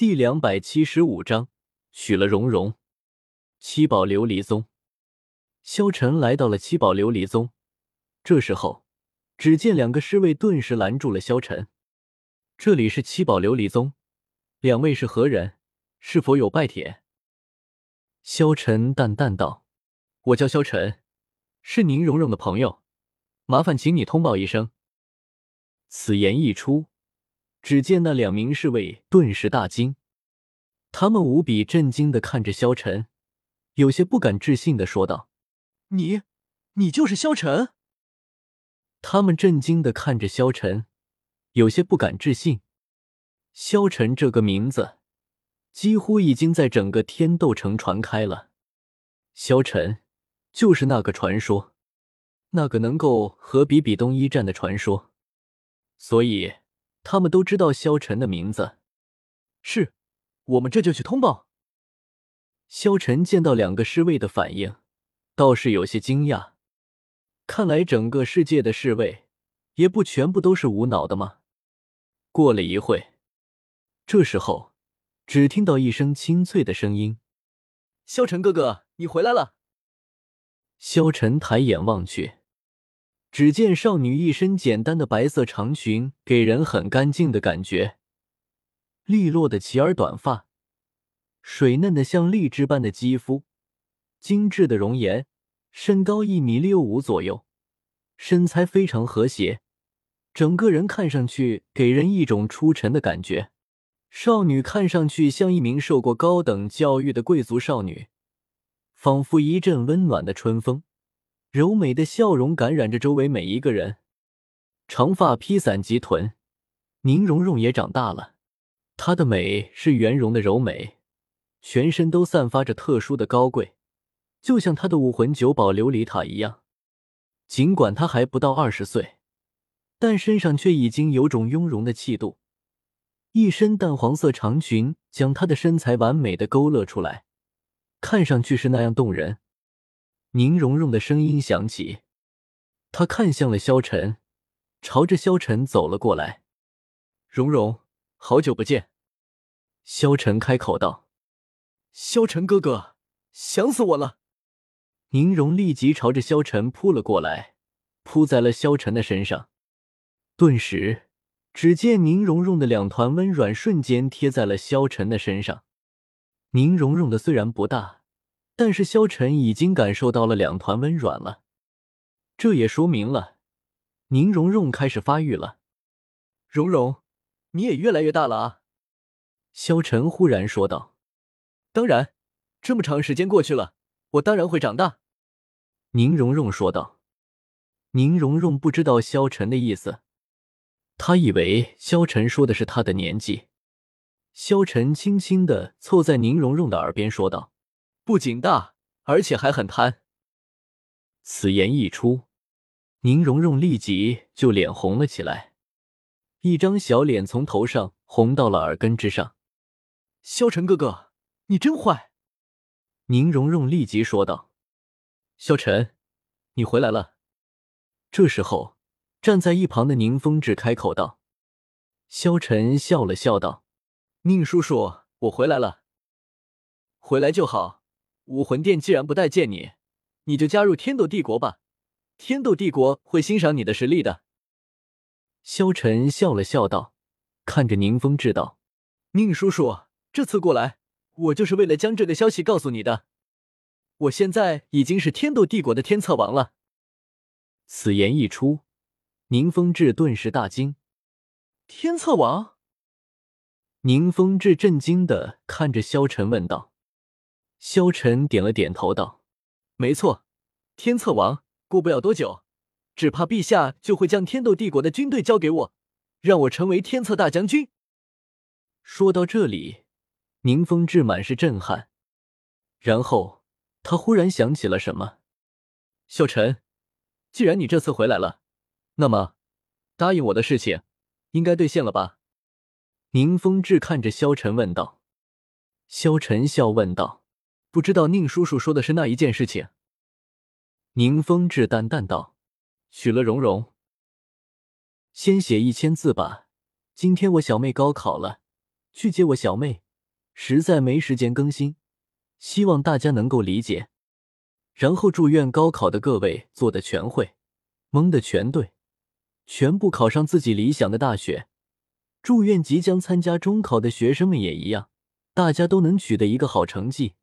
第两百七十五章，娶了蓉蓉。七宝琉璃宗，萧晨来到了七宝琉璃宗。这时候，只见两个侍卫顿时拦住了萧晨。这里是七宝琉璃宗，两位是何人？是否有拜帖？萧晨淡淡道：“我叫萧晨，是宁荣荣的朋友，麻烦请你通报一声。”此言一出。只见那两名侍卫顿时大惊，他们无比震惊的看着萧晨，有些不敢置信的说道：“你，你就是萧晨？”他们震惊的看着萧晨，有些不敢置信。萧晨这个名字，几乎已经在整个天斗城传开了。萧晨，就是那个传说，那个能够和比比东一战的传说，所以。他们都知道萧晨的名字，是，我们这就去通报。萧晨见到两个侍卫的反应，倒是有些惊讶。看来整个世界的侍卫也不全部都是无脑的吗？过了一会，这时候只听到一声清脆的声音：“萧晨哥哥，你回来了。”萧晨抬眼望去。只见少女一身简单的白色长裙，给人很干净的感觉。利落的齐耳短发，水嫩的像荔枝般的肌肤，精致的容颜，身高一米六五左右，身材非常和谐，整个人看上去给人一种出尘的感觉。少女看上去像一名受过高等教育的贵族少女，仿佛一阵温暖的春风。柔美的笑容感染着周围每一个人，长发披散及臀，宁荣荣也长大了。她的美是圆融的柔美，全身都散发着特殊的高贵，就像她的武魂九宝琉璃塔一样。尽管她还不到二十岁，但身上却已经有种雍容的气度。一身淡黄色长裙将她的身材完美的勾勒出来，看上去是那样动人。宁荣荣的声音响起，她看向了萧晨，朝着萧晨走了过来。荣荣，好久不见。萧晨开口道：“萧晨哥哥，想死我了。”宁荣立即朝着萧晨扑了过来，扑在了萧晨的身上。顿时，只见宁荣荣的两团温软瞬间贴在了萧晨的身上。宁荣荣的虽然不大。但是萧晨已经感受到了两团温软了，这也说明了宁荣荣开始发育了。荣荣，你也越来越大了啊！萧晨忽然说道。当然，这么长时间过去了，我当然会长大。宁荣荣说道。宁荣荣不知道萧晨的意思，他以为萧晨说的是他的年纪。萧晨轻轻的凑在宁荣荣的耳边说道。不仅大，而且还很贪。此言一出，宁荣荣立即就脸红了起来，一张小脸从头上红到了耳根之上。萧晨哥哥，你真坏！宁荣荣立即说道：“萧晨，你回来了。”这时候，站在一旁的宁风致开口道：“萧晨笑了笑道：宁叔叔，我回来了。回来就好。”武魂殿既然不待见你，你就加入天斗帝国吧。天斗帝国会欣赏你的实力的。萧晨笑了笑道，看着宁风致道：“宁叔叔，这次过来，我就是为了将这个消息告诉你的。我现在已经是天斗帝国的天策王了。”此言一出，宁风致顿时大惊：“天策王？”宁风致震惊的看着萧晨问道。萧晨点了点头，道：“没错，天策王。过不了多久，只怕陛下就会将天斗帝国的军队交给我，让我成为天策大将军。”说到这里，宁风致满是震撼，然后他忽然想起了什么：“萧晨，既然你这次回来了，那么答应我的事情应该兑现了吧？”宁风致看着萧晨问道。萧晨笑问道。不知道宁叔叔说的是那一件事情。宁风致淡淡道：“娶了蓉蓉，先写一千字吧。今天我小妹高考了，去接我小妹，实在没时间更新，希望大家能够理解。然后祝愿高考的各位做的全会，蒙的全对，全部考上自己理想的大学。祝愿即将参加中考的学生们也一样，大家都能取得一个好成绩。